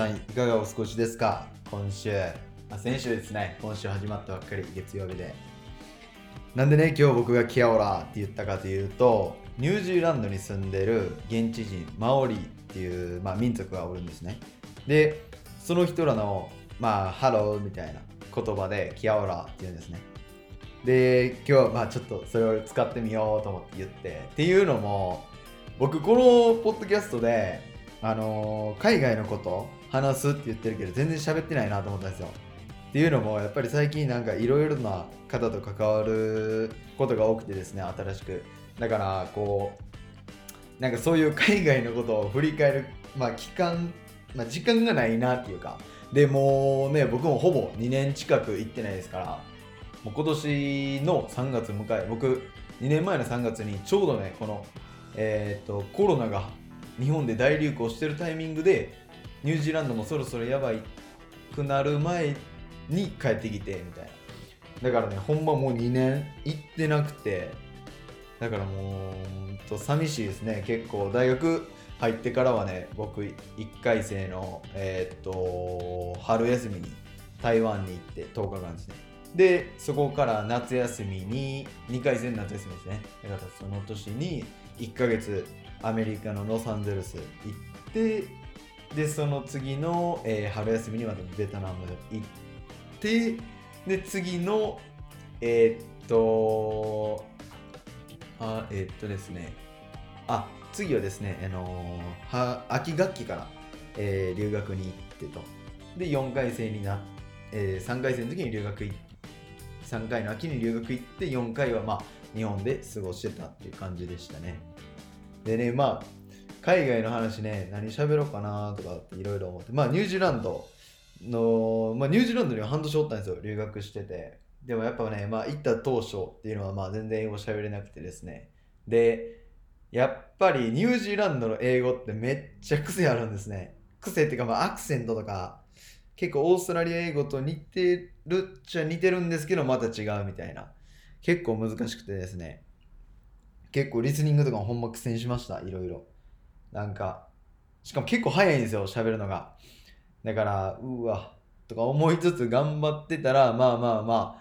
さんいかがお過ごしですか？今週、あ、先週ですね、今週始まったばっかり月曜日で。なんでね、今日僕が Kia ora って言ったかというと、ニュージーランドに住んでる現地人、マオリっていう、まあ、民族がおるんですね。で、その人らの、まあ、ハローみたいな言葉で Kia ora って言うんですね。で、今日はまあちょっとそれを使ってみようと思って言って。っていうのも、僕このポッドキャストで、あのー海外のこと話すって言ってるけど全然喋ってないなと思ったんですよ。っていうのもやっぱり最近なんかいろいろな方と関わることが多くてですね新しく。だからこうなんかそういう海外のことを振り返るまあ期間、まあ、時間がないなっていうか。でもうね僕もほぼ2年近く行ってないですから。もう今年の3月迎え僕2年前の3月にちょうどねこのえー、とコロナが日本で大流行してるタイミングでニュージーランドもそろそろやばいくなる前に帰ってきてみたいな。だからねほんまもう2年行ってなくて。だからもうと寂しいですね。結構大学入ってからはね僕1回生のえーっと春休みに台湾に行って10日間ですね。でそこから夏休みに2回生の夏休みですね。だからその年に1ヶ月アメリカのロサンゼルス行ってでその次の、えー春休みにまたベトナム行ってで次のえーっとあえーっとですねあ次はですね、あのは秋学期から、えー留学に行ってと。で4回生になっ、え3回生の時に留学行って3回の秋に留学行って4回はまあ日本で過ごしてたっていう感じでしたね。でねまあ海外の話ね何喋ろうかなとかっていろいろ思って。まあニュージーランドの、まあ、ニュージーランドには半年おったんですよ留学してて。でもやっぱねまあ行った当初っていうのはまあ全然英語喋れなくてですね。でやっぱりニュージーランドの英語ってめっちゃ癖あるんですね。癖っていうかまあアクセントとか結構オーストラリア英語と似てるっちゃ似てるんですけどまた違うみたいな。結構難しくてですね。結構リスニングとかもほんま苦戦しましたいろいろ。なんかしかも結構早いんですよ喋るのがだからうわとか思いつつ頑張ってたらまあまあまあ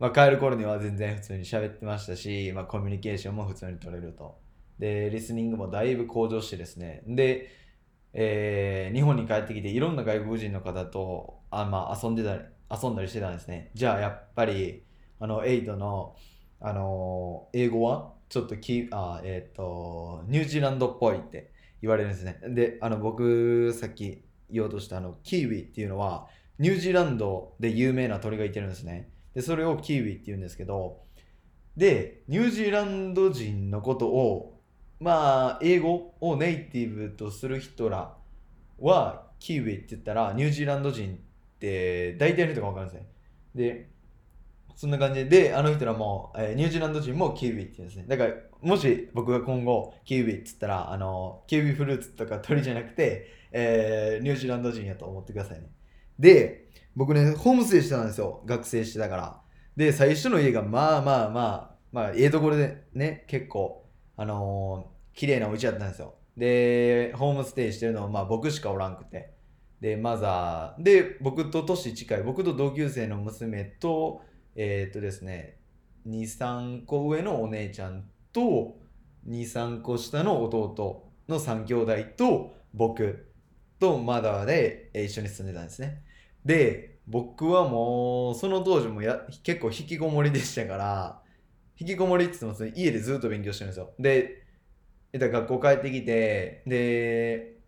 まあ、帰る頃には全然普通に喋ってましたし、まあ、コミュニケーションも普通に取れると。で、リスニングもだいぶ向上してですね。で、えー日本に帰ってきていろんな外国人の方とあ、まあ、遊んでたり遊んだりしてたんですね。じゃあやっぱりあのエイトの、あの英語は？ちょっときあ、えっとニュージーランドっぽいって言われるんですね。であの僕さっき言おうとしたあのキーウィっていうのはニュージーランドで有名な鳥がいてるんですね。でそれをキーウィって言うんですけどでニュージーランド人のことをまあ英語をネイティブとする人らはキーウィって言ったらニュージーランド人って大体の人が分かるんですねでそんな感じでであの人らも、えーニュージーランド人もキーウィって言うんですねだからもし僕が今後キーウィって言ったらあのキウイフルーツとか鳥じゃなくて、えーニュージーランド人やと思ってくださいね。で僕ねホームステイしてたんですよ。学生してたから。で最初の家がまあまあまあまあええところでね結構あのー綺麗なお家だったんですよ。でホームステイしてるのはまあ僕しかおらんくて。でマザー。で僕と年近い僕と同級生の娘とえーっとですね23個上のお姉ちゃんと23個下の弟の3兄弟と僕とマダーで一緒に住んでたんですね。で僕はもうその当時もや結構引きこもりでしたから引きこもりって言ってもその家でずっと勉強してるんですよ。でえっと学校帰ってきてで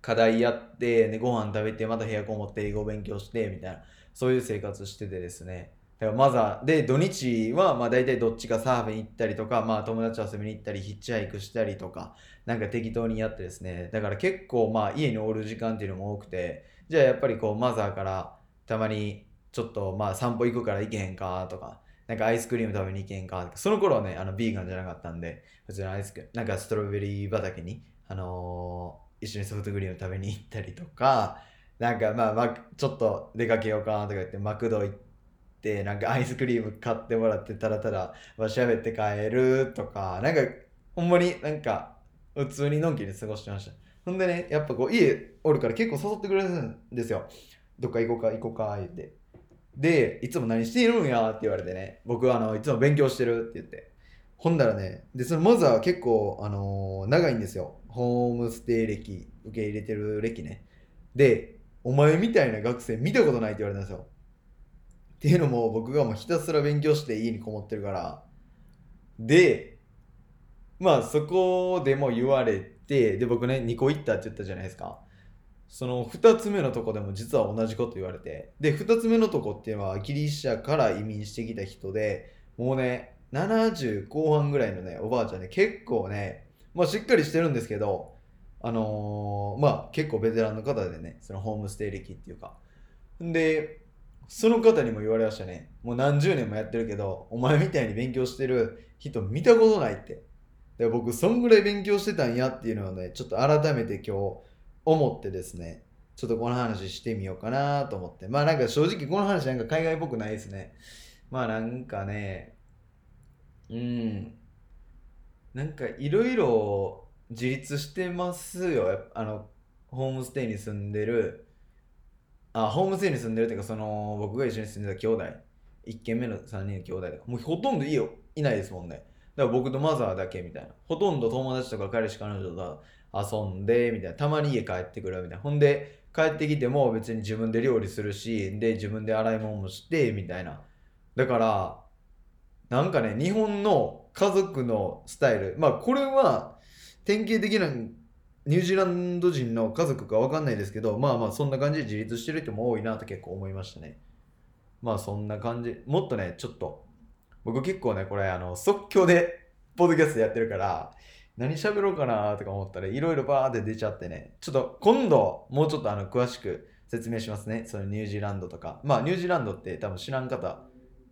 課題やってでご飯食べてまた部屋こもって英語勉強してみたいなそういう生活しててですね。マザーで土日はまあ大体どっちかサーフィン行ったりとか、まあ、友達遊びに行ったりヒッチハイクしたりとかなんか適当にやってですね。だから結構まあ家におる時間っていうのも多くてじゃあやっぱりこうマザーからたまにちょっとまあ散歩行くから行けへんかとかなんかアイスクリーム食べに行けへんかとかその頃はねあのビーガンじゃなかったんで普通にアイスクなんかストロベリー畑にあのー一緒にソフトクリーム食べに行ったりとかなんかまあ、まあ、ちょっと出かけようかなとか言ってマクド行ってなんかアイスクリーム買ってもらってたらただまあ喋って帰るとかなんかほんまになんか普通にのんきに過ごしてましたほんでね、やっぱこう家おるから結構誘ってくれるんですよ。どっか行こうか行こうか言って。で、いつも何しているんやって言われてね、僕はあのいつも勉強してるって言って。ほんだらね、で、そのまずは結構、あのー、長いんですよ。ホームステイ歴、受け入れてる歴ね。で、お前みたいな学生見たことないって言われたんですよ。っていうのも僕がもうひたすら勉強して家にこもってるから。で、まあそこでも言われて、で僕ね、2個行ったって言ったじゃないですか。その2つ目のとこでも実は同じこと言われて。で、2つ目のとこっていうのはギリシャから移民してきた人で、もうね、70後半ぐらいのね、おばあちゃんね、結構ね、まあしっかりしてるんですけど、あのー、まあ結構ベテランの方でね、そのホームステイ歴っていうか。で、その方にも言われましたね。もう何十年もやってるけど、お前みたいに勉強してる人見たことないって。で僕、そんぐらい勉強してたんやっていうのをね、ちょっと改めて今日思ってですね、ちょっとこの話してみようかなと思って。まあなんか正直この話なんか海外っぽくないですね。まあなんかね、うん。なんかいろいろ自立してますよ。あの、ホームステイに住んでる、あ、ホームステイに住んでるっていうか、その、僕が一緒に住んでた兄弟、1軒目の3人の兄弟とか、もうほとんどいいよ、いないですもんね。だから僕とマザーだけみたいな。ほとんど友達とか彼氏彼女と遊んで、みたいな。たまに家帰ってくるみたいな。ほんで、帰ってきても別に自分で料理するし、で、自分で洗い物もして、みたいな。だから、なんかね、日本の家族のスタイル、まあこれは典型的なニュージーランド人の家族かわかんないですけど、まあまあそんな感じで自立してる人も多いなと結構思いましたね。まあそんな感じ。もっとね、ちょっと、僕結構ね、これあの即興でポッドキャストやってるから、何喋ろうかなとか思ったらいろいろバーって出ちゃってね、ちょっと今度もうちょっとあの詳しく説明しますね。そのニュージーランドとか。まあニュージーランドって多分知らん方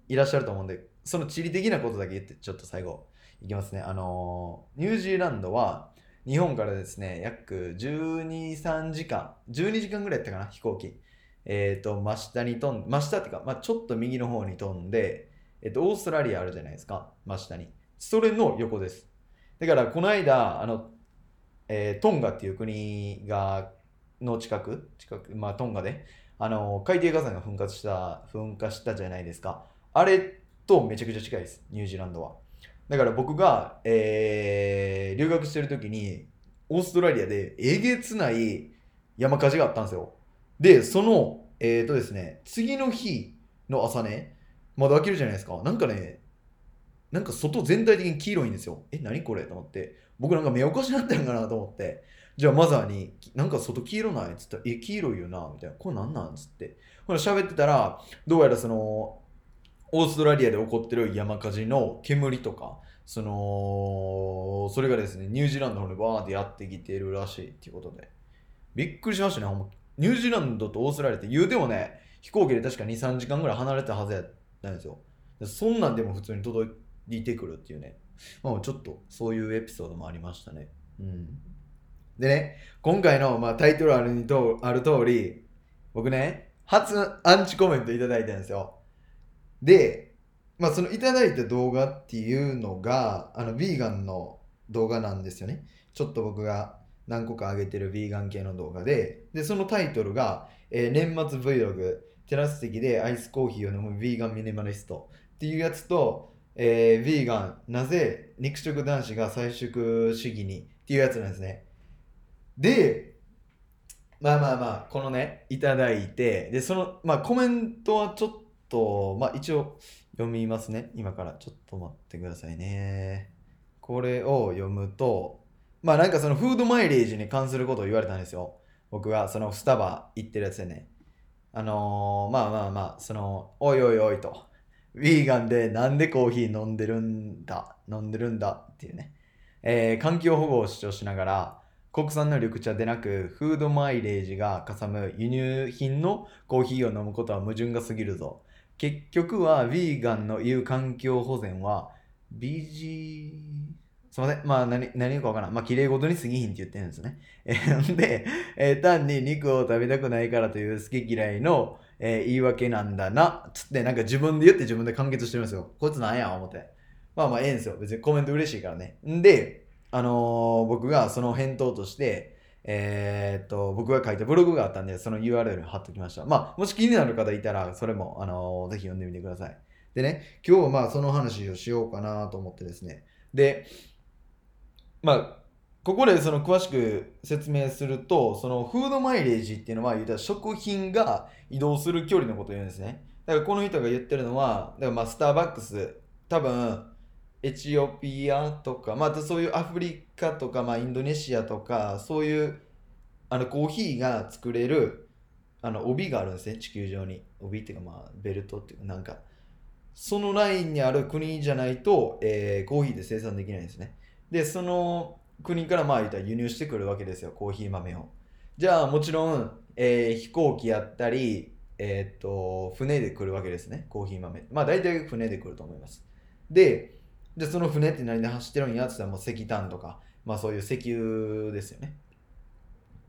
いらっしゃると思うんで、その地理的なことだけ言ってちょっと最後いきますね。あのー、ニュージーランドは日本からですね、約12、3時間、12時間ぐらいやったかな、飛行機。えっ、ー、と、真下に飛んで、真下っていうか、まあ、ちょっと右の方に飛んで、えっ、ー、と、オーストラリアあるじゃないですか、真下に。それの横です。だから、この間、あの、えー、トンガっていう国が、の近く、近く、まあ、トンガで、あの、海底火山が噴火した、噴火したじゃないですか。あれとめちゃくちゃ近いです、ニュージーランドは。だから僕が、えー、留学してる時に、オーストラリアでえげつない山火事があったんですよ。で、その、えっ、ー、とですね、次の日の朝ね、窓開けるじゃないですか。なんかね、なんか外全体的に黄色いんですよ。え、何これ？と思って。僕なんか目おかしなったんかなと思って。じゃあマザーに、なんか外黄色ない？っつったら、え、黄色いよなみたいな。これなんなん？つって。ほら喋ってたら、どうやらその、オーストラリアで起こってる山火事の煙とか、その、それがですね、ニュージーランドの方にバーってやってきてるらしいっていうことで。びっくりしましたね、ほんま。ニュージーランドとオーストラリアって言うてもね、飛行機で確か2、3時間ぐらい離れたはずやったんですよ。そんなんでも普通に届いてくるっていうね。まあちょっとそういうエピソードもありましたね。うん。でね、今回の、まあ、タイトルあるにとある通り、僕ね、初アンチコメントいただいたんですよ。で、まあ、そのいただいた動画っていうのが、あの、ヴィーガンの動画なんですよね。ちょっと僕が何個か上げてるヴィーガン系の動画で、で、そのタイトルが、えー、年末 Vlog、テラス席でアイスコーヒーを飲むヴィーガンミニマリストっていうやつと、えー、ヴィーガン、なぜ肉食男子が菜食主義にっていうやつなんですね。で、まあまあまあ、このね、いただいて、で、その、まあコメントはちょっと、とまあ一応読みますね。今からちょっと待ってくださいね。これを読むと、まあなんかそのフードマイレージに関することを言われたんですよ。僕がそのスタバ行ってるやつでね。あのー、まあまあまあ、その、おいおいおいと。ヴィーガンでなんでコーヒー飲んでるんだ、飲んでるんだっていうね。えー、環境保護を主張しながら、国産の緑茶でなく、フードマイレージがかさむ輸入品のコーヒーを飲むことは矛盾が過ぎるぞ。結局は、ヴィーガンの言う環境保全は、BG、すみません。まあ、何、何かわからん。まあ、綺麗事に過ぎひんって言ってるんですね。えー、で、えー、単に肉を食べたくないからという好き嫌いの、えー、言い訳なんだな。つって、なんか自分で言って自分で完結してるんですよ。こいつなんや思って。まあまあ、ええんですよ。別にコメント嬉しいからね。んで、あのー、僕がその返答として、えー、っと、僕が書いたブログがあったんで、その URL 貼っときました。まあ、もし気になる方いたら、それも、あのー、ぜひ読んでみてください。でね、今日はまあ、その話をしようかなと思ってですね。で、まあ、ここでその詳しく説明すると、そのフードマイレージっていうのは、言うたら食品が移動する距離のことを言うんですね。だからこの人が言ってるのは、だからまあスターバックス、多分、エチオピアとか、またそういうアフリカとか、まあ、インドネシアとか、そういうあのコーヒーが作れるあの帯があるんですね、地球上に。帯っていうか、まあ、ベルトっていうか、なんか、そのラインにある国じゃないと、えー、コーヒーで生産できないんですね。で、その国からまあ言ったら輸入してくるわけですよ、コーヒー豆を。じゃあもちろん、えー、飛行機やったり、えー、っと、船で来るわけですね、コーヒー豆。まあ大体船で来ると思います。で、じゃその船って何で走ってるんや？って言ったらもう石炭とか、まあそういう石油ですよね。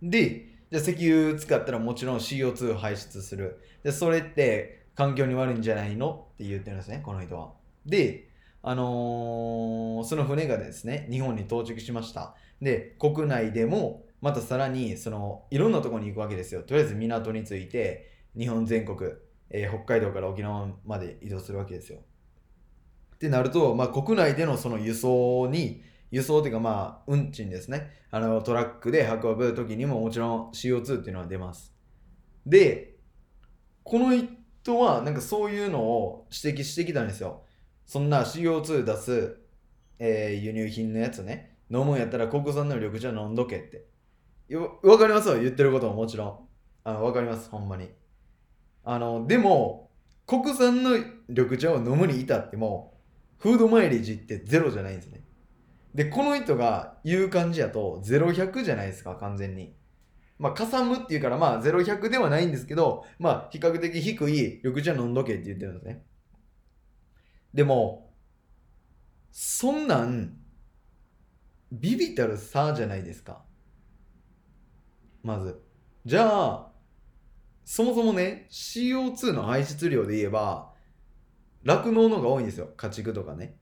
で、じゃ石油使ったらもちろん CO2 排出する。で、それって環境に悪いんじゃないの？って言ってるんですね、この人は。で、あのー、その船がですね、日本に到着しました。で、国内でも、またさらに、その、いろんなところに行くわけですよ。とりあえず港に着いて、日本全国、えー、北海道から沖縄まで移動するわけですよ。ってなると、まあ、国内でのその輸送に、輸送っていうかまあ、運賃ですね。あの、トラックで運ぶ時にももちろん CO2 っていうのは出ます。で、この人はなんかそういうのを指摘してきたんですよ。そんな CO2 出す、えー、輸入品のやつね、飲むんやったら国産の緑茶飲んどけって。わかります？よ、言ってることももちろん。あの、わかります、ほんまに。あの、でも、国産の緑茶を飲むに至っても、フードマイレージってゼロじゃないんですね。で、この人が言う感じやと、0100じゃないですか、完全に。まあ、かさむっていうから、まあ、0100ではないんですけど、まあ、比較的低い緑茶飲んどけって言ってるんですね。でも、そんなん、ビビたる差じゃないですか。まず。じゃあ、そもそもね、CO2 の排出量で言えば、酪農のが多いんですよ。家畜とかね。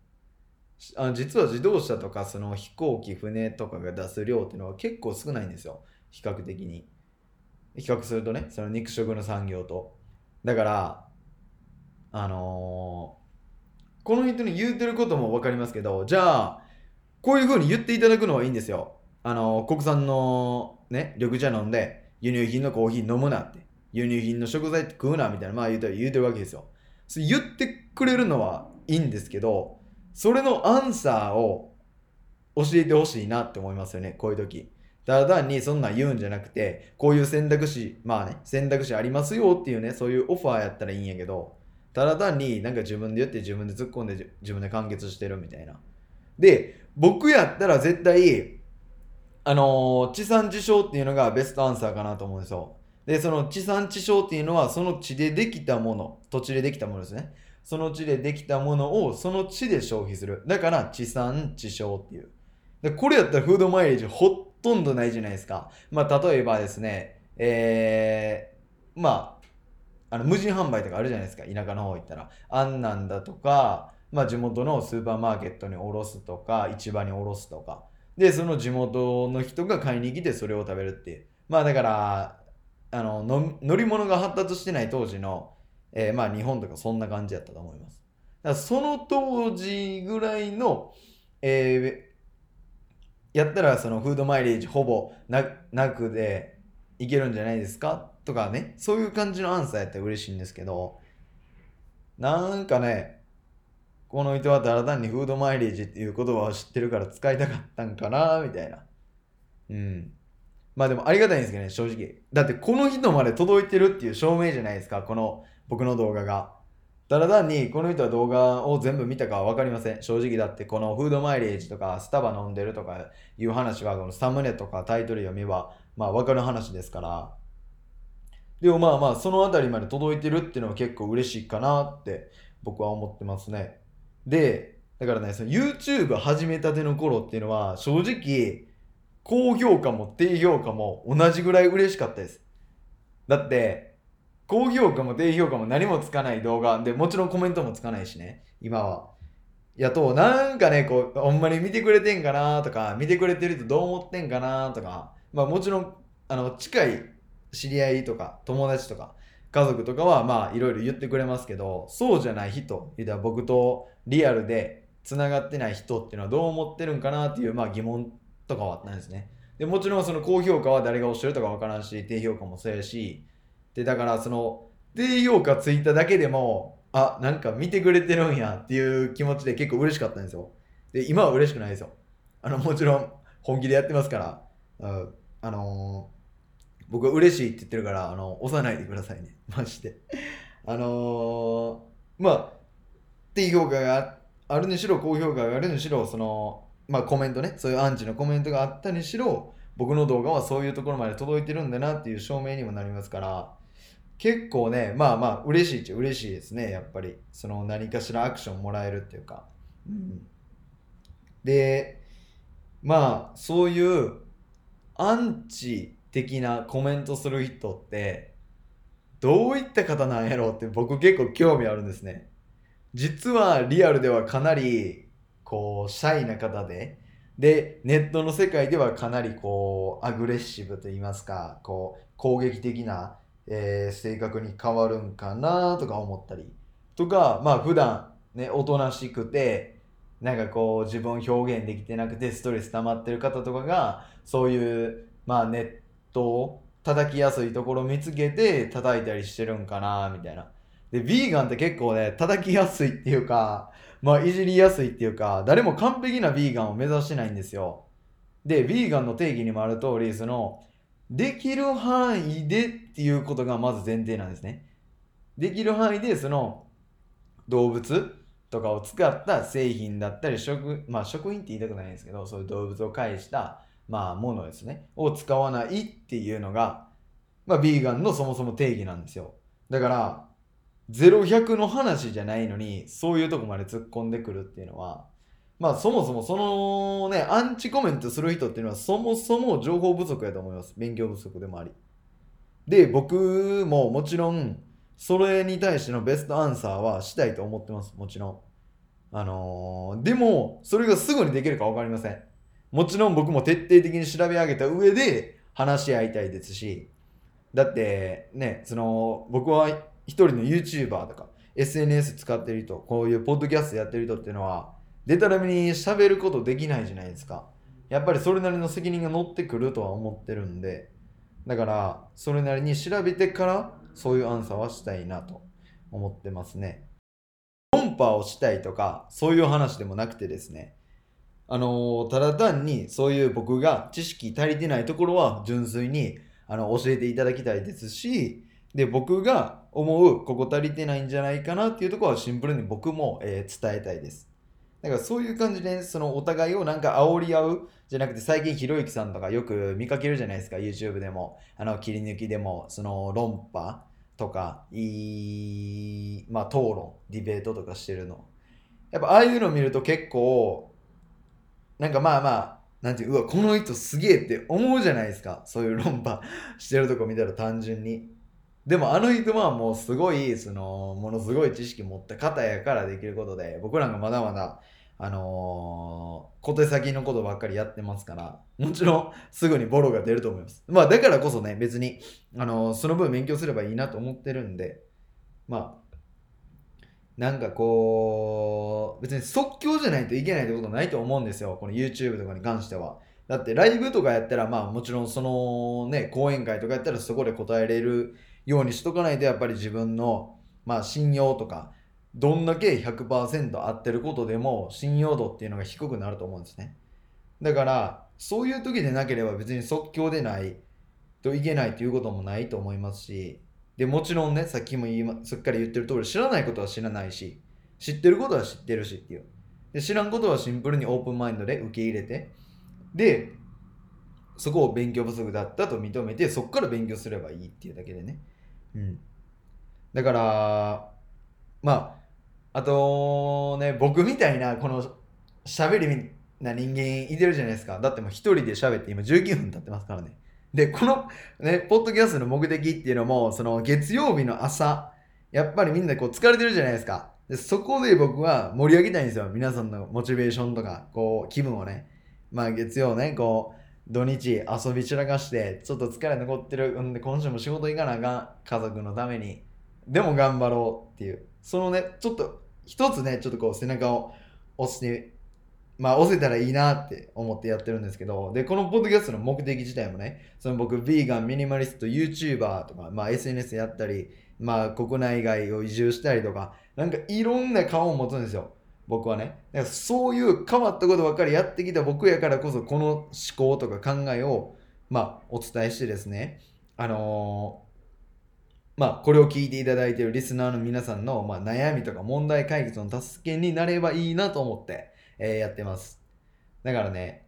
あの実は自動車とかその飛行機、船とかが出す量っていうのは結構少ないんですよ。比較的に。比較するとね、その肉食の産業と。だから、あのーこの人に言うてることも分かりますけど、じゃあ、こういう風に言っていただくのはいいんですよ。あの、国産のね、緑茶飲んで、輸入品のコーヒー飲むなって。輸入品の食材食うなみたいな、まあ言うて言うてるわけですよ。そ言ってくれるのはいいんですけど、それのアンサーを教えてほしいなって思いますよね、こういう時。ただ単にそんなん言うんじゃなくて、こういう選択肢、まあね、選択肢ありますよっていうね、そういうオファーやったらいいんやけど、ただ単になんか自分で言って自分で突っ込んで自分で完結してるみたいな。で、僕やったら絶対、あのー、地産地消っていうのがベストアンサーかなと思うんですよ。で、その地産地消っていうのはその地でできたもの、土地でできたものですね。その地でできたものをその地で消費する。だから地産地消っていう。で、これやったらフードマイレージほとんどないじゃないですか。まあ、例えばですね、えー、まあ、あの無人販売とかあるじゃないですか田舎の方行ったらあんなんだとか、まあ、地元のスーパーマーケットに卸すとか市場に卸すとかでその地元の人が買いに来てそれを食べるっていうまあだからあのの乗り物が発達してない当時の、えー、まあ日本とかそんな感じやったと思いますだからその当時ぐらいの、えー、やったらそのフードマイレージほぼなくでいけるんじゃないですか？とかね、そういう感じのアンサーやったら嬉しいんですけど、なんかね、この人はただ単にフードマイレージっていう言葉を知ってるから使いたかったんかな、みたいな。うん。まあでもありがたいんですけどね、正直。だってこの人まで届いてるっていう証明じゃないですか、この僕の動画が。ただ単にこの人は動画を全部見たかは分かりません。正直だってこのフードマイレージとかスタバ飲んでるとかいう話はこのサムネとかタイトル読めばまあ分かる話ですから。でもまあまあその辺りまで届いてるっていうのは結構嬉しいかなって僕は思ってますね。で、だからね、その YouTube 始めたての頃っていうのは正直高評価も低評価も同じぐらい嬉しかったです。だって高評価も低評価も何もつかない動画でもちろんコメントもつかないしね、今は。やと、なんかね、こう、ほんまに見てくれてんかなとか、見てくれてるとどう思ってんかなとか、まあもちろんあの近い知り合いとか友達とか家族とかはまあいろいろ言ってくれますけどそうじゃない人言うたら僕とリアルでつながってない人っていうのはどう思ってるんかなっていうまあ疑問とかはあったんですね。でもちろんその高評価は誰が押してるとか分からんし低評価もそうやしでだからその低評価ついただけでもあなんか見てくれてるんやっていう気持ちで結構嬉しかったんですよ。で今は嬉しくないですよ。あのもちろん本気でやってますからああのー、僕は嬉しいって言ってるからあの押さないでくださいね。マジで。あのー、まあ低評価があるにしろ高評価があるにしろそのまあコメントねそういうアンチのコメントがあったにしろ僕の動画はそういうところまで届いてるんだなっていう証明にもなりますから結構ねまあまあ嬉しいっちゃ嬉しいですねやっぱり。その何かしらアクションもらえるっていうか、うん、でまあそういうアンチ的なコメントする人ってどういった方なんやろうって僕結構興味あるんですね。実はリアルではかなりこうシャイな方ででネットの世界ではかなりこうアグレッシブと言いますかこう攻撃的なえー、性格に変わるんかなとか思ったりとかまあ普段ねおとなしくてなんかこう自分表現できてなくてストレス溜まってる方とかがそういうまあネットを叩きやすいところを見つけて叩いたりしてるんかなみたいな。で、ヴィーガンって結構ね、叩きやすいっていうか、まあいじりやすいっていうか、誰も完璧なヴィーガンを目指してないんですよ。で、ヴィーガンの定義にもある通り、その、できる範囲でっていうことがまず前提なんですね。できる範囲でその動物とかを使った製品だったり食、まあ、食品って言いたくないんですけどそういう動物を介した、まあ、ものですねを使わないっていうのが、まあ、ビーガンのそもそも定義なんですよだから0100の話じゃないのにそういうとこまで突っ込んでくるっていうのはまあそもそもそのね、アンチコメントする人っていうのはそもそも情報不足やと思います。勉強不足でもあり。で、僕ももちろん、それに対してのベストアンサーはしたいと思ってます。もちろん。あのー、でも、それがすぐにできるか分かりません。もちろん僕も徹底的に調べ上げた上で話し合いたいですし、だってね、その、僕は一人の YouTuber とか SNS 使ってる人、こういうポッドキャストやってる人っていうのは、でたらめに喋ることできないじゃないですか。やっぱりそれなりの責任が乗ってくるとは思ってるんで、だからそれなりに調べてからそういうアンサーはしたいなと思ってますね。論破をしたいとかそういう話でもなくてですね、あの、ただ単にそういう僕が知識足りてないところは純粋にあの教えていただきたいですし、で、僕が思うここ足りてないんじゃないかなっていうところはシンプルに僕も、えー、伝えたいです。だからそういう感じで、そのお互いをなんか煽り合うじゃなくて、最近ひろゆきさんとかよく見かけるじゃないですか、YouTube でも、あの切り抜きでも、その論破とか、い、まあ討論、ディベートとかしてるの。やっぱああいうの見ると結構、なんかまあまあ、なんていう、うわ、この人すげえって思うじゃないですか。そういう論破 してるとこ見たら単純に。でもあの人はもうすごい、その、ものすごい知識持った方やからできることで、僕らがまだまだあのー、小手先のことばっかりやってますから、もちろんすぐにボロが出ると思います。まあだからこそね、別に、あのー、その分勉強すればいいなと思ってるんで、まあ、なんかこう、別に即興じゃないといけないってことないと思うんですよ。この YouTube とかに関しては。だってライブとかやったら、まあもちろんそのね、講演会とかやったらそこで答えれるようにしとかないと、やっぱり自分の、まあ信用とか、どんだけ100%合ってることでも信用度っていうのが低くなると思うんですね。だから、そういう時でなければ別に即興でないといけないということもないと思いますし、で、もちろんね、さっきも言い、すっかり言ってる通り、知らないことは知らないし、知ってることは知ってるしっていう。で、知らんことはシンプルにオープンマインドで受け入れて、で、そこを勉強不足だったと認めて、そこから勉強すればいいっていうだけでね。うん。だから、まあ、あとね、僕みたいな、この喋りな人間いてるじゃないですか。だってもう一人で喋って今19分経ってますからね。で、このね、ポッドキャストの目的っていうのも、その月曜日の朝、やっぱりみんなこう疲れてるじゃないですか。でそこで僕は盛り上げたいんですよ。皆さんのモチベーションとか、こう、気分をね。まあ月曜ね、こう土日遊び散らかしてちょっと疲れ残ってるんで今週も仕事行かなあかん。家族のために。でも頑張ろうっていう。そのねちょっと一つねちょっとこう背中を押してまあ押せたらいいなって思ってやってるんですけどでこのポッドキャストの目的自体もねその僕ヴィーガンミニマリスト YouTuber とか、まあ、SNS やったりまあ国内外を移住したりとかなんかいろんな顔を持つんですよ。僕はねだからそういう変わったことばっかりやってきた僕やからこそこの思考とか考えをまあお伝えしてですねあのーまあ、これを聞いていただいているリスナーの皆さんの、まあ、悩みとか問題解決の助けになればいいなと思って、えー、やってます。だからね、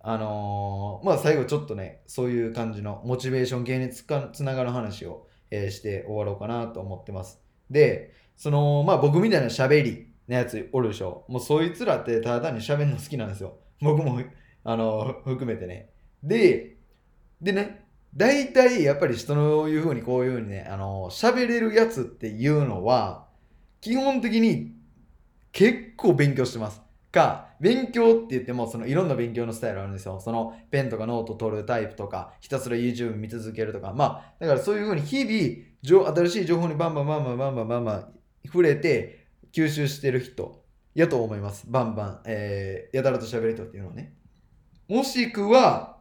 あのー、まあ最後ちょっとね、そういう感じのモチベーション系につかつながる話を、えー、して終わろうかなと思ってます。で、その、まあ僕みたいな喋りのやつおるでしょ。もうそいつらってただ単に喋るの好きなんですよ。僕も、あの、含めてね。で、でね、大体やっぱり人のいうふうにこういうふうにね、あの、喋れるやつっていうのは、基本的に結構勉強してます。か、勉強って言っても、そのいろんな勉強のスタイルあるんですよ。そのペンとかノート取るタイプとか、ひたすら YouTube 見続けるとか、まあ、だからそういうふうに日々、新しい情報にバンバンバンバンバンバンバンバン触れて吸収してる人やと思います。バンバン、えー、やたらと喋る人っていうのはね。もしくは、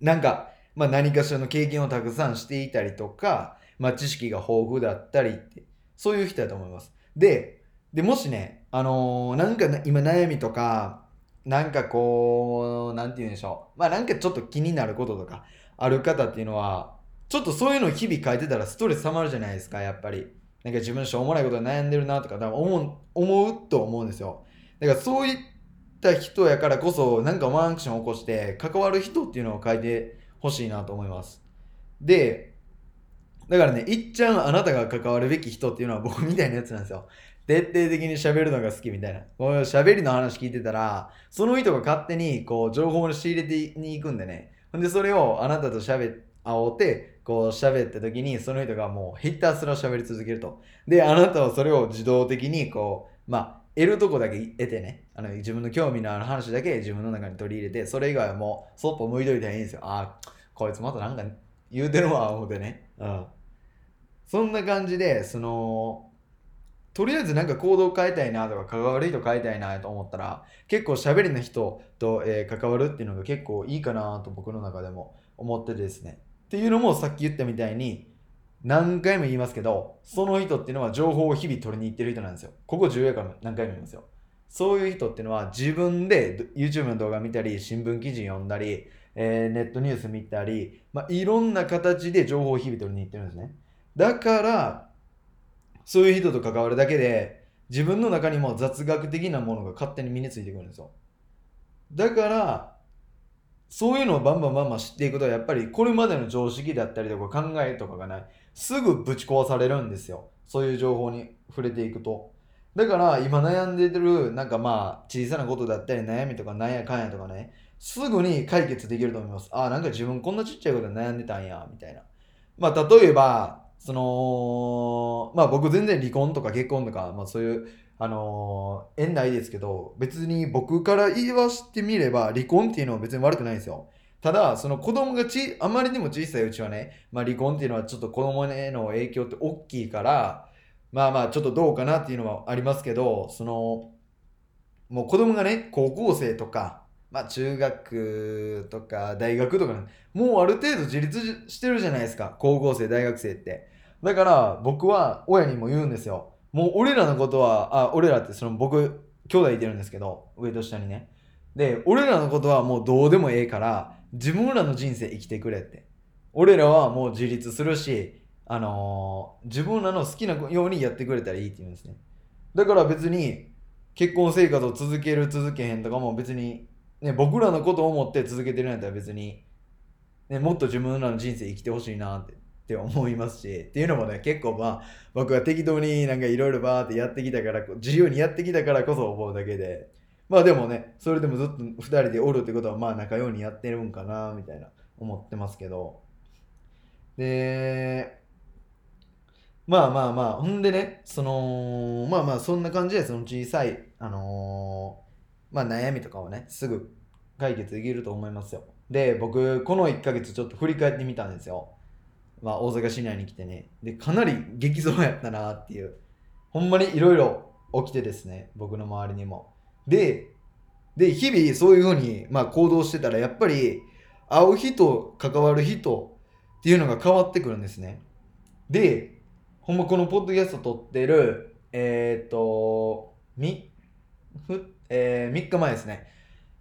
なんか、まあ、何かしらの経験をたくさんしていたりとか、まあ、知識が豊富だったりって、そういう人だと思います。で、でもしね、あのー、なんか今悩みとか、なんかこう、なんて言うんでしょう。まあなんかちょっと気になることとかある方っていうのは、ちょっとそういうのを日々書いてたらストレス溜まるじゃないですか、やっぱり。なんか自分しょうもないことで悩んでるなとか多分思う思うと思うんですよ。だからそういった人やからこそ、なんかワンアクションを起こして関わる人っていうのを書いて欲しいなと思います。で、だからね、いっちゃんあなたが関わるべき人っていうのは 僕みたいなやつなんですよ。徹底的に喋るのが好きみたいな。こう喋りの話聞いてたら、その人が勝手にこう情報を仕入れてに行くんでね。ほんで、それをあなたと喋おって、こう喋った時に、その人がもうひたすら喋り続けると。で、あなたはそれを自動的にこう、まあ、得るとこだけ得てね、あの自分の興味のある話だけ自分の中に取り入れて、それ以外はもうそっぽ向いといたらいいんですよ。ああ、こいつまたなんか言うてるわ、思ってね。うん。そんな感じで、その、とりあえずなんか行動変えたいなとか関わる人変えたいなと思ったら結構喋りの人と、えー、関わるっていうのが結構いいかなと僕の中でも思ってですねっていうのもさっき言ったみたいに何回も言いますけど、その人っていうのは情報を日々取りに行ってる人なんですよ。ここ重要やから何回も言いますよ。そういう人っていうのは自分で YouTube の動画見たり、新聞記事読んだり、えー、ネットニュース見たり、まあ、いろんな形で情報を日々取りに行ってるんですね。だから、そういう人と関わるだけで、自分の中にも雑学的なものが勝手に身についてくるんですよ。だから、そういうのをバンバンバンバン知っていくと、やっぱりこれまでの常識だったりとか考えとかがない。すぐぶち壊されるんですよ。そういう情報に触れていくと。だから今悩んでるなんかまあ小さなことだったり悩みとかなんやかんやとかねすぐに解決できると思います。ああなんか自分こんなちっちゃいことで悩んでたんやみたいな。まあ例えばそのまあ僕全然離婚とか結婚とか、まあ、そういうあのー、縁ないですけど、別に僕から言わしてみれば、離婚っていうのは別に悪くないんですよ。ただ、その子供がち、あまりにも小さいうちはね、まあ離婚っていうのはちょっと子供への影響って大きいから、まあまあちょっとどうかなっていうのはありますけど、その、もう子供がね、高校生とか、まあ中学とか大学とか、もうある程度自立してるじゃないですか、高校生、大学生って。だから僕は親にも言うんですよ。もう俺らのことは、あ、俺らってその僕、兄弟いてるんですけど、上と下にね。で、俺らのことはもうどうでもええから、自分らの人生生きてくれって。俺らはもう自立するし、あのー、自分らの好きなようにやってくれたらいいって言うんですね。だから別に、結婚生活を続ける続けへんとかも別に、ね、僕らのことを思って続けてるんやったら別に、ね、もっと自分らの人生生きてほしいなってって思いますし、っていうのもね、結構まあ、僕は適当になんかいろいろバーってやってきたから、自由にやってきたからこそ思うだけで、まあでもね、それでもずっと2人でおるってことは、まあ仲良うにやってるんかな、みたいな思ってますけど。で、まあまあまあ、ほんでね、その、まあまあそんな感じで、その小さい、あのー、まあ悩みとかをね、すぐ解決できると思いますよ。で僕この1ヶ月ちょっと振り返ってみたんですよまあ大阪市内に来てね。でかなり激増やったなっていう。ほんまにいろいろ起きてですね。僕の周りにも。でで日々そういうふうに、まあ、行動してたらやっぱり会う人関わる人っていうのが変わってくるんですね。でほんまこのポッドキャスト撮ってるえっ、とみふ、えー、3日前ですね。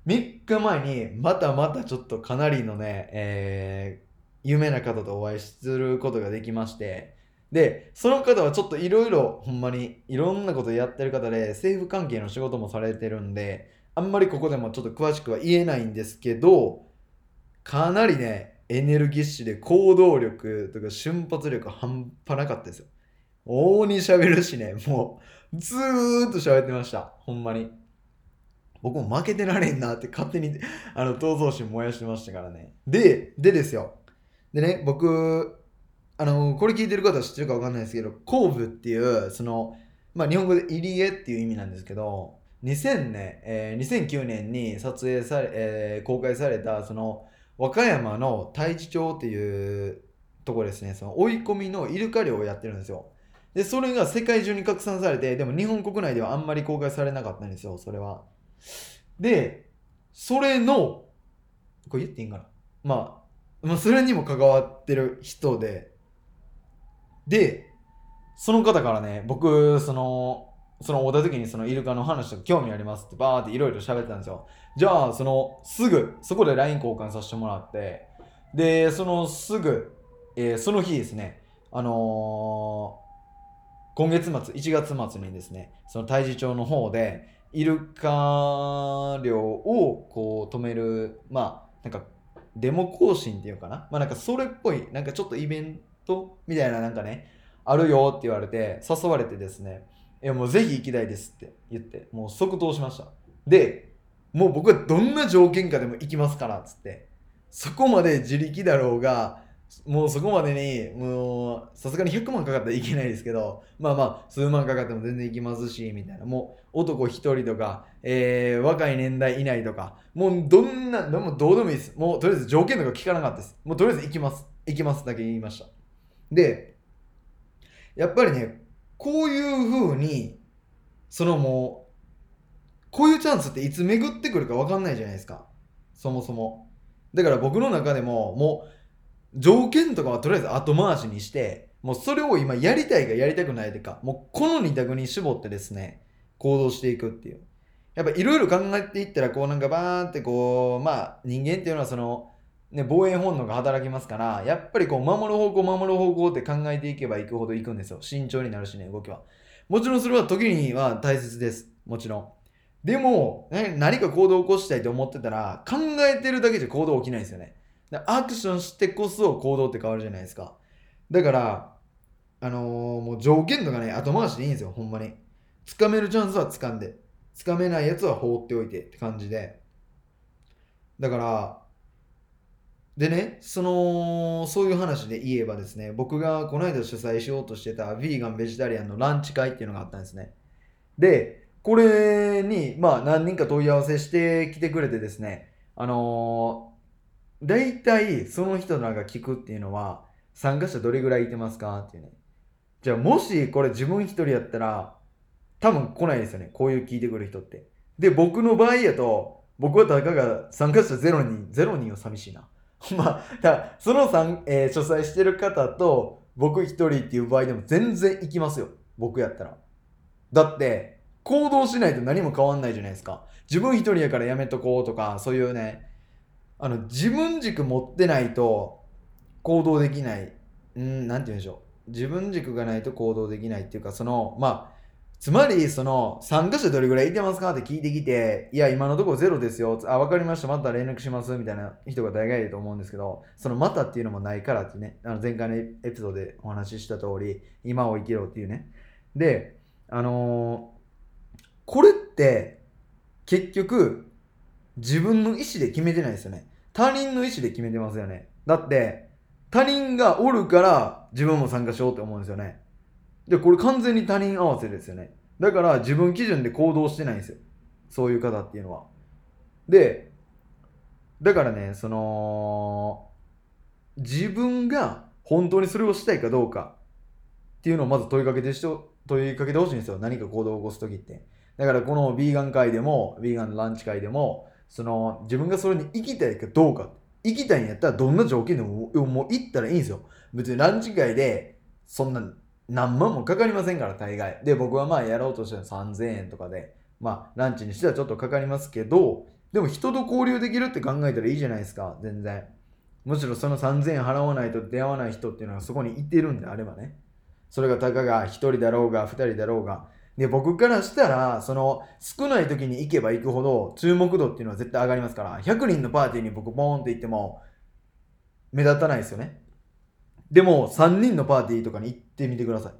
3日前にまたまたちょっとかなりのね、えー、有名な方とお会いすることができましてでその方はちょっといろいろほんまにいろんなことやってる方で政府関係の仕事もされてるんであんまりここでもちょっと詳しくは言えないんですけどかなりねエネルギッシュで行動力とか瞬発力半端なかったですよ。大に喋るしねもうずーっと喋ってましたほんまに。僕も負けてられんなって勝手にあの闘争心燃やしてましたからね。ででですよ。でね僕あのこれ聞いてる方知ってるか分かんないですけど後部っていうそのまあ日本語で入り江っていう意味なんですけど2000年、えー、2009年に撮影され、えー、公開されたその和歌山の太地町っていうとこですね。その追い込みのイルカ漁をやってるんですよ。でそれが世界中に拡散されてでも日本国内ではあんまり公開されなかったんですよそれは。でそれのこれ言っていいんかな？まあ、まあ、それにも関わってる人でで、その方からね、僕、その、その会った時にそのイルカの話とか興味ありますってバーっていろいろ喋ってたんですよ。じゃあ、そのすぐ、そこで LINE 交換させてもらって、で、そのすぐ、えー、その日ですね、あのー、今月末、1月末にですね、その太地町の方で、イルカ漁をこう止める、まあ、なんか、デモ行進っていうかな、まあなんかそれっぽい、なんかちょっとイベントみたいななんかね、あるよって言われて、誘われてですね、いやもうぜひ行きたいですって言って、もう即答しました。で、もう僕はどんな条件下でも行きますからっつって、そこまで自力だろうが、もうそこまでに、もう、さすがに100万かかったらいけないですけど、まあまあ、数万かかっても全然行きますし、みたいな。もう、男1人とか、えー、若い年代以内とか、もうどんな、でもどうでもいいです。もう、とりあえず条件とか聞かなかったです。もうとりあえず行きます。行きますだけ言いました。で、やっぱりね、こういう風に、そのもう、こういうチャンスっていつ巡ってくるか分かんないじゃないですか。そもそも。だから僕の中でも、もう、条件とかはとりあえず後回しにして、もうそれを今やりたいかやりたくないとか、もうこの二択に絞ってですね、行動していくっていう。やっぱいろいろ考えていったら、こうなんかバーンってこう、まあ人間っていうのはその、ね、防衛本能が働きますから、やっぱりこう守る方向、守る方向って考えていけばいくほどいくんですよ。慎重になるしね、動きは。もちろんそれは時には大切です。もちろん。でも、ね、何か行動を起こしたいと思ってたら、考えてるだけじゃ行動起きないですよね。アクションしてこそ行動って変わるじゃないですか。だから、あのー、もう条件とかね、後回しでいいんですよ、ほんまに。掴めるチャンスは掴んで、掴めないやつは放っておいてって感じで。だから、でね、その、そういう話で言えばですね、僕がこの間主催しようとしてたヴィーガン、ベジタリアンのランチ会っていうのがあったんですね。で、これに、まあ何人か問い合わせしてきてくれてですね、あのー、大体その人らが聞くっていうのは、参加者どれぐらいいてますかっていうね。じゃあもしこれ自分一人やったら、多分来ないですよね。こういう聞いてくる人って。で、僕の場合やと、僕はたかが参加者0人、0人は寂しいな。まあ、だその3、えー、主催してる方と僕一人っていう場合でも全然行きますよ。僕やったら。だって、行動しないと何も変わんないじゃないですか。自分一人やからやめとこうとか、そういうね、あの、自分軸持ってないと行動できない。うん、なんて言うんでしょう。自分軸がないと行動できないっていうか、その、まあ、つまり、その、参加者どれぐらいいてますかって聞いてきて、いや、今のところゼロですよ。あ、わかりました。また連絡します。みたいな人が大概いると思うんですけど、そのまたっていうのもないからってね、あの前回のエピソードでお話しした通り、今を生きろっていうね。で、あのー、これって、結局、自分の意思で決めてないですよね。他人の意思で決めてますよね。だって、他人がおるから自分も参加しようって思うんですよね。で、これ完全に他人合わせですよね。だから自分基準で行動してないんですよ。そういう方っていうのは。で、だからねその自分が本当にそれをしたいかどうかっていうのをまず問いかけてし問いかけてほしいんですよ何か行動を起こす時ってだからこのビーガン会でもビーガンのランチ会でもその自分がそれに行きたいかどうか行きたいんやったらどんな条件でももう行ったらいいんですよ別にランチ会でそんな何万もかかりませんから大概。で僕はまあやろうとして3000円とかでまあランチにしてはちょっとかかりますけどでも人と交流できるって考えたらいいじゃないですか。全然。むしろその3000円払わないと出会わない人っていうのがそこにいてるんであればね。それがたかが1人だろうが2人だろうが。で僕からしたらその少ない時に行けば行くほど注目度っていうのは絶対上がりますから100人のパーティーに僕ボーンって行っても目立たないですよね。でも3人のパーティーとかに行ってみてください。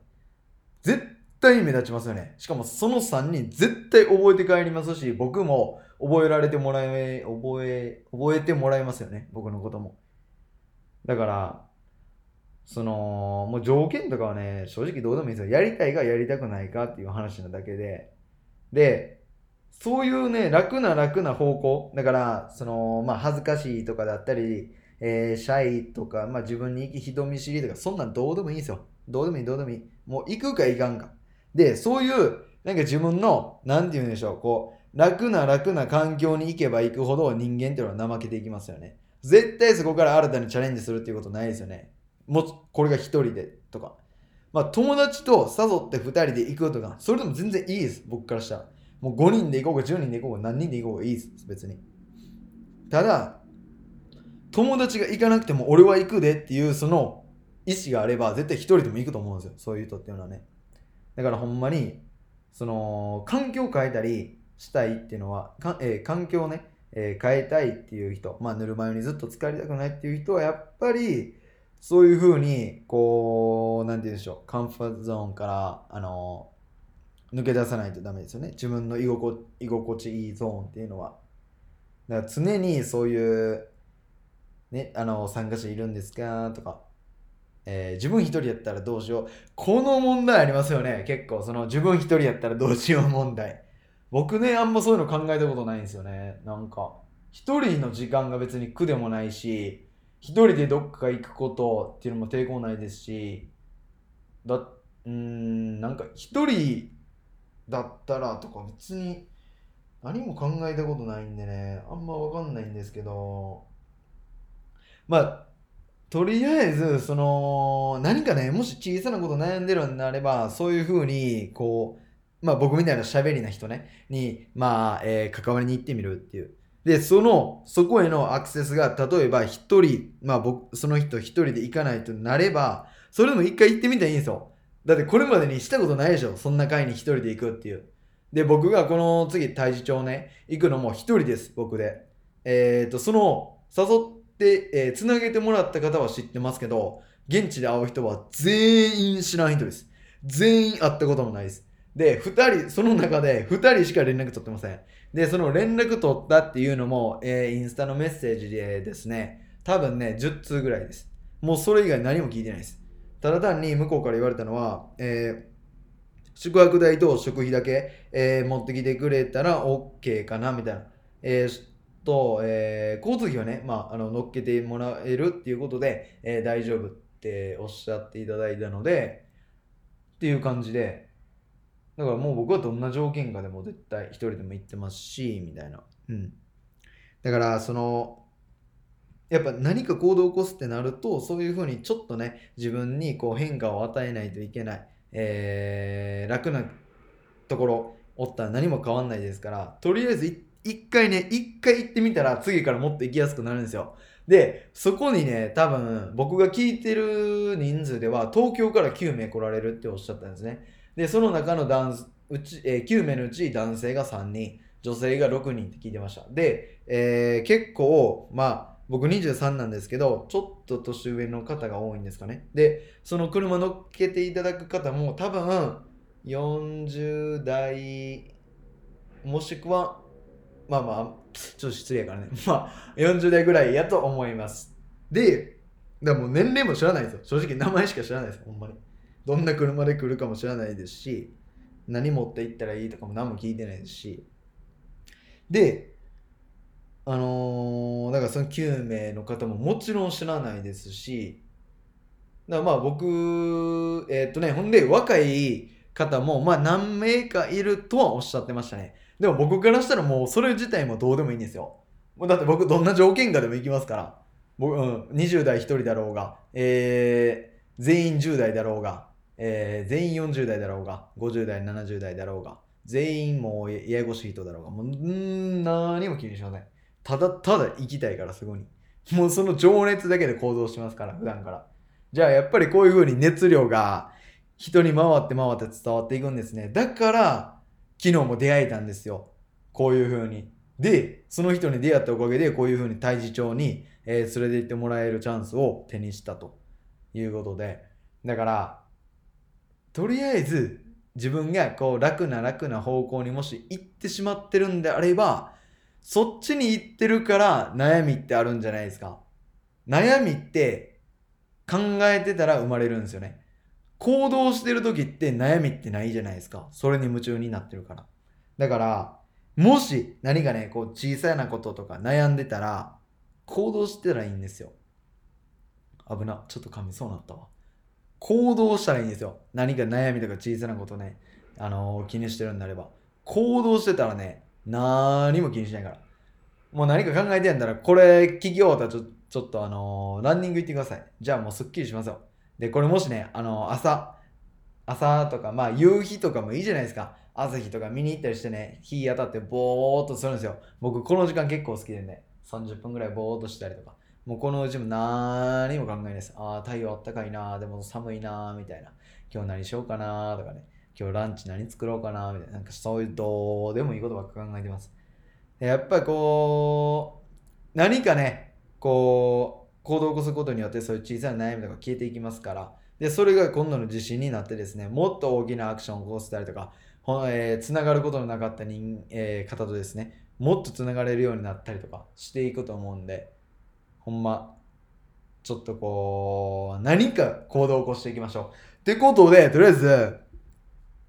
絶対目立ちますよね。しかもその3人絶対覚えて帰りますし僕も覚えられてもらえ覚え覚えてもらえますよね。僕のことも。だからそのもう条件とかはね正直どうでもいいですよ。やりたいかやりたくないかっていう話なだけで。でそういうね楽な楽な方向。だからそのまあ恥ずかしいとかだったり、えー、シャイとか、まあ、自分に行き人見知りとかそんなんどうでもいいんですよどうでもいいどうでもいいもう行くか行かんかでそういうなんか自分の何て言うんでしょうこう楽な楽な環境に行けば行くほど人間っていうのは怠けていきますよね絶対そこから新たにチャレンジするっていうことないですよねもこれが1人でとか。まあ、友達と誘って2人で行くとか、それでも全然いいです、僕からしたら。もう5人で行こうか10人で行こうか何人で行こうかいいです、別に。ただ、友達が行かなくても俺は行くでっていうその意思があれば絶対1人でも行くと思うんですよ、そういう人っていうのはね。だからほんまに、その、環境を変えたりしたいっていうのは、かえー、環境をね、えー、変えたいっていう人、まあ、ぬるま湯にずっと浸かりたくないっていう人はやっぱり、そういうふうに、こう、なんて言うんでしょう、カンファーゾーンから、あの、抜け出さないとダメですよね。自分の居心居心地いいゾーンっていうのは。だから常にそういう、ね、あの、参加者いるんですか？とか、えー、自分一人やったらどうしよう？この問題ありますよね。結構、その自分一人やったらどうしよう問題。僕ね、あんまそういうの考えたことないんですよね。なんか、一人の時間が別に苦でもないし、一人でどっか行くことっていうのも抵抗ないですしだうんなんか一人だったらとか別に何も考えたことないんでねあんま分かんないんですけどまあとりあえずその何かねもし小さなこと悩んでるんであればそういうふうにこうまあ僕みたいな喋りな人ねにまあ、えー、関わりに行ってみるっていうで、その、そこへのアクセスが、例えば一人、まあ僕、その人一人で行かないとなれば、それでも一回行ってみたらいいんですよ。だってこれまでにしたことないでしょ。そんな会に一人で行くっていう。で、僕がこの次、太子町ね、行くのも一人です、僕で。えっ、ー、と、その、誘って、えー、つなげてもらった方は知ってますけど、現地で会う人は全員知らん人です。全員会ったこともないです。で、2人、その中で2人しか連絡取ってません。で、その連絡取ったっていうのも、えー、インスタのメッセージでですね、多分ね、10通ぐらいです。もうそれ以外何も聞いてないです。ただ単に向こうから言われたのは、えー、宿泊代と食費だけ、えー、持ってきてくれたら OK かなみたいな。えー、と、えー、交通費はね、まあ、あの乗っけてもらえるっていうことで、えー、大丈夫っておっしゃっていただいたので、っていう感じで、だからもう僕はどんな条件下でも絶対一人でも行ってますし、みたいな。うん。だから、その、やっぱ何か行動を起こすってなると、そういうふうにちょっとね、自分にこう変化を与えないといけない。えー、楽なところおったら何も変わんないですから、とりあえず一回ね、一回行ってみたら次からもっと行きやすくなるんですよ。で、そこにね、多分僕が聞いてる人数では東京から9名来られるっておっしゃったんですね。で、その中の男うち、えー、9名のうち男性が3人、女性が6人って聞いてました。で、えー、結構、まあ、僕23なんですけど、ちょっと年上の方が多いんですかね。で、その車乗っけていただく方も多分40代、もしくは、まあまあ、ちょっと失礼やからね。まあ、40代ぐらいやと思います。で、でも年齢も知らないですよ。正直名前しか知らないです。ほんまに。どんな車で来るかも知らないですし何持って行ったらいいとかも何も聞いてないですしであのーだからその9名の方ももちろん知らないですし、だからまあ僕、えーっとね、ほんで若い方もまあ何名かいるとはおっしゃってましたね。でも僕からしたらもうそれ自体もどうでもいいんですよ。もうだって僕どんな条件下でも行きますから。僕、うん、20代1人だろうが、えー、全員10代だろうが、えー、全員40代だろうが、50代、70代だろうが、全員もうややこしい人だろうが、もう、ん何も気にしません。ただただ行きたいから、すごに。もうその情熱だけで行動しますから、普段から。じゃあやっぱりこういう風に熱量が人に回って回って伝わっていくんですね。だから、昨日も出会えたんですよ。こういう風に。で、その人に出会ったおかげで、こういう風に太地町に、えー連れて行ってもらえるチャンスを手にしたということで。だから、とりあえず自分がこう楽な楽な方向にもし行ってしまってるんであれば、そっちに行ってるから悩みってあるんじゃないですか。悩みって考えてたら生まれるんですよね。行動してる時って悩みってないじゃないですか。それに夢中になってるから。だから、もし何かね、こう小さなこととか悩んでたら、行動してたらいいんですよ。危な、ちょっと噛みそうになったわ。行動したらいいんですよ。何か悩みとか小さなことね、あのー気にしてるんであれば。行動してたらね、何も気にしないから。もう何か考えてんだら、これ聞き終わったらちょちょっとあのーランニング行ってください。じゃあもうすっきりしますよ。で、これもしね、あの朝、朝とか、まあ夕日とかもいいじゃないですか。朝日とか見に行ったりしてね、日当たってぼーっとするんですよ。僕この時間結構好きでね、30分ぐらいぼーっとしたりとか。もうこのうちも何も考えないです。ああ、太陽あったかいな、でも寒いな、みたいな。今日何しようかな、とかね。今日ランチ何作ろうかな、みたいな。なんかそういうどうでもいいことばっか考えてます。やっぱりこう、何かね、こう、行動を起こすことによってそういう小さな悩みとか消えていきますから、で、それが今度の自信になってですね、もっと大きなアクションを起こせたりとか、ほえーつながることのなかった人、えー方とですね、もっとつながれるようになったりとかしていくと思うんで、ほんま、ちょっとこう、何か行動を起こしていきましょう。ってことで、とりあえず、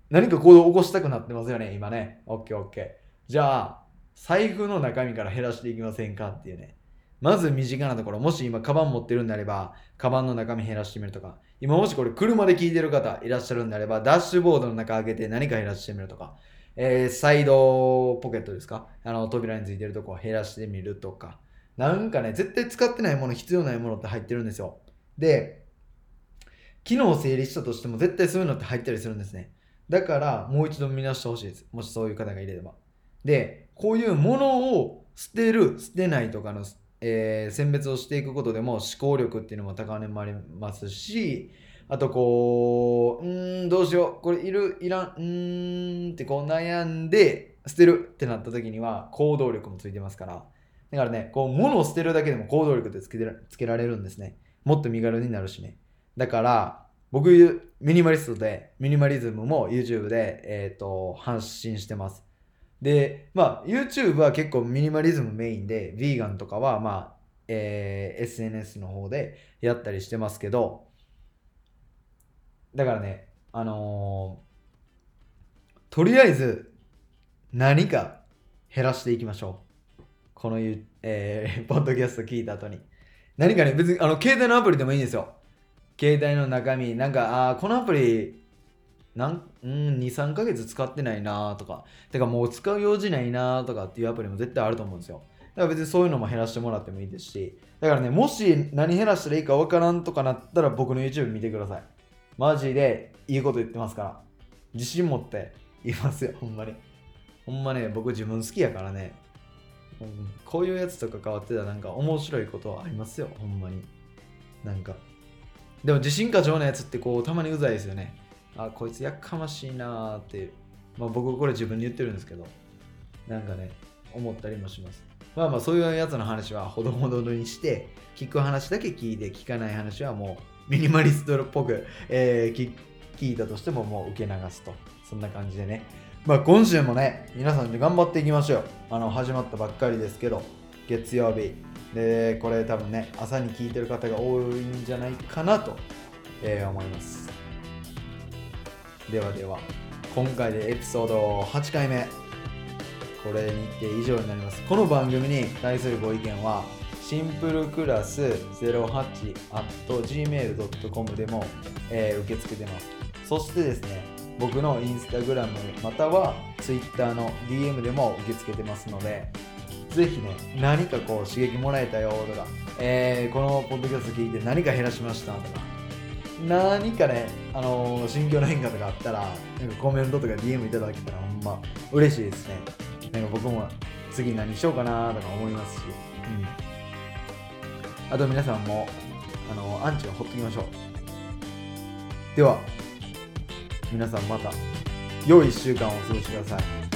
何か行動を起こしたくなってますよね、今ね。オッケーオッケー。じゃあ、財布の中身から減らしていきませんかっていうね。まず身近なところ、もし今カバン持ってるんであれば、カバンの中身減らしてみるとか、今もしこれ車で聞いてる方いらっしゃるんであれば、ダッシュボードの中開けて何か減らしてみるとか、えーサイドポケットですか？あの扉についてるとこを減らしてみるとか、なんかね、絶対使ってないもの、必要ないものって入ってるんですよ。で、機能を整理したとしても絶対そういうのって入ったりするんですね。だから、もう一度見直してほしいです。もしそういう方がいれば。で、こういうものを捨てる、捨てないとかの、えー選別をしていくことでも思考力っていうのも高めまりますし、あとこう、うん、どうしよう、これいる、いらん、うんってこう悩んで捨てるってなった時には行動力もついてますから。だからね、こう物を捨てるだけでも行動力ってつけてらつけられるんですね。もっと身軽になるしね。だから、僕、ミニマリストで、ミニマリズムも YouTube で、えー、と発信してます。で、まあ、YouTube は結構ミニマリズムメインで、ヴィーガンとかは、まあ、えー SNS の方でやったりしてますけど、だからね、あのーとりあえず、何か減らしていきましょう。このゆ、えーポッドキャスト聞いた後に。何かね、別に、あの、携帯のアプリでもいいんですよ。携帯の中身、なんか、あこのアプリ、なんうん、2、3ヶ月使ってないなとか、てかもう使う用事ないなとかっていうアプリも絶対あると思うんですよ。だから別にそういうのも減らしてもらってもいいですし、だからね、もし何減らしたらいいかわからんとかなったら僕の YouTube 見てください。マジでいいこと言ってますから。自信持って言いますよ、ほんまに。ほんまね、僕自分好きやからね、うんこういうやつとか変わってたらなんか面白いことはありますよ、ほんまに。なんか。でも自信過剰なやつってこうたまにうざいですよね。あ、こいつやっかましいなーって。まあ僕これ自分に言ってるんですけど、なんかね、思ったりもします。まあまあそういうやつの話はほどほどにして、聞く話だけ聞いて、聞かない話はもうミニマリストっぽく、えー聞聞いたとしてももう受け流すと。そんな感じでね。まあ今週もね、皆さんで頑張っていきましょう。あの、始まったばっかりですけど、月曜日。で、これ多分ね、朝に聞いてる方が多いんじゃないかなと、えー思います。ではでは、今回でエピソード8回目。これにて以上になりますこの番組に対するご意見はシンプルクラス 08.gmail.com でも、えー受け付けてますそしてですね僕のインスタグラムまたは Twitter の DM でも受け付けてますのでぜひね何かこう刺激もらえたよとか、えーこのポッドキャスト聞いて何か減らしましたとか何かね、あのー心境の変化とかあったらなんかコメントとか DM いただけたらほんま嬉しいですね。なんか僕も次何しようかなとか思いますし、うん、あと皆さんも、あのーアンチをほっときましょう。では皆さんまた良い1週間をお過ごしください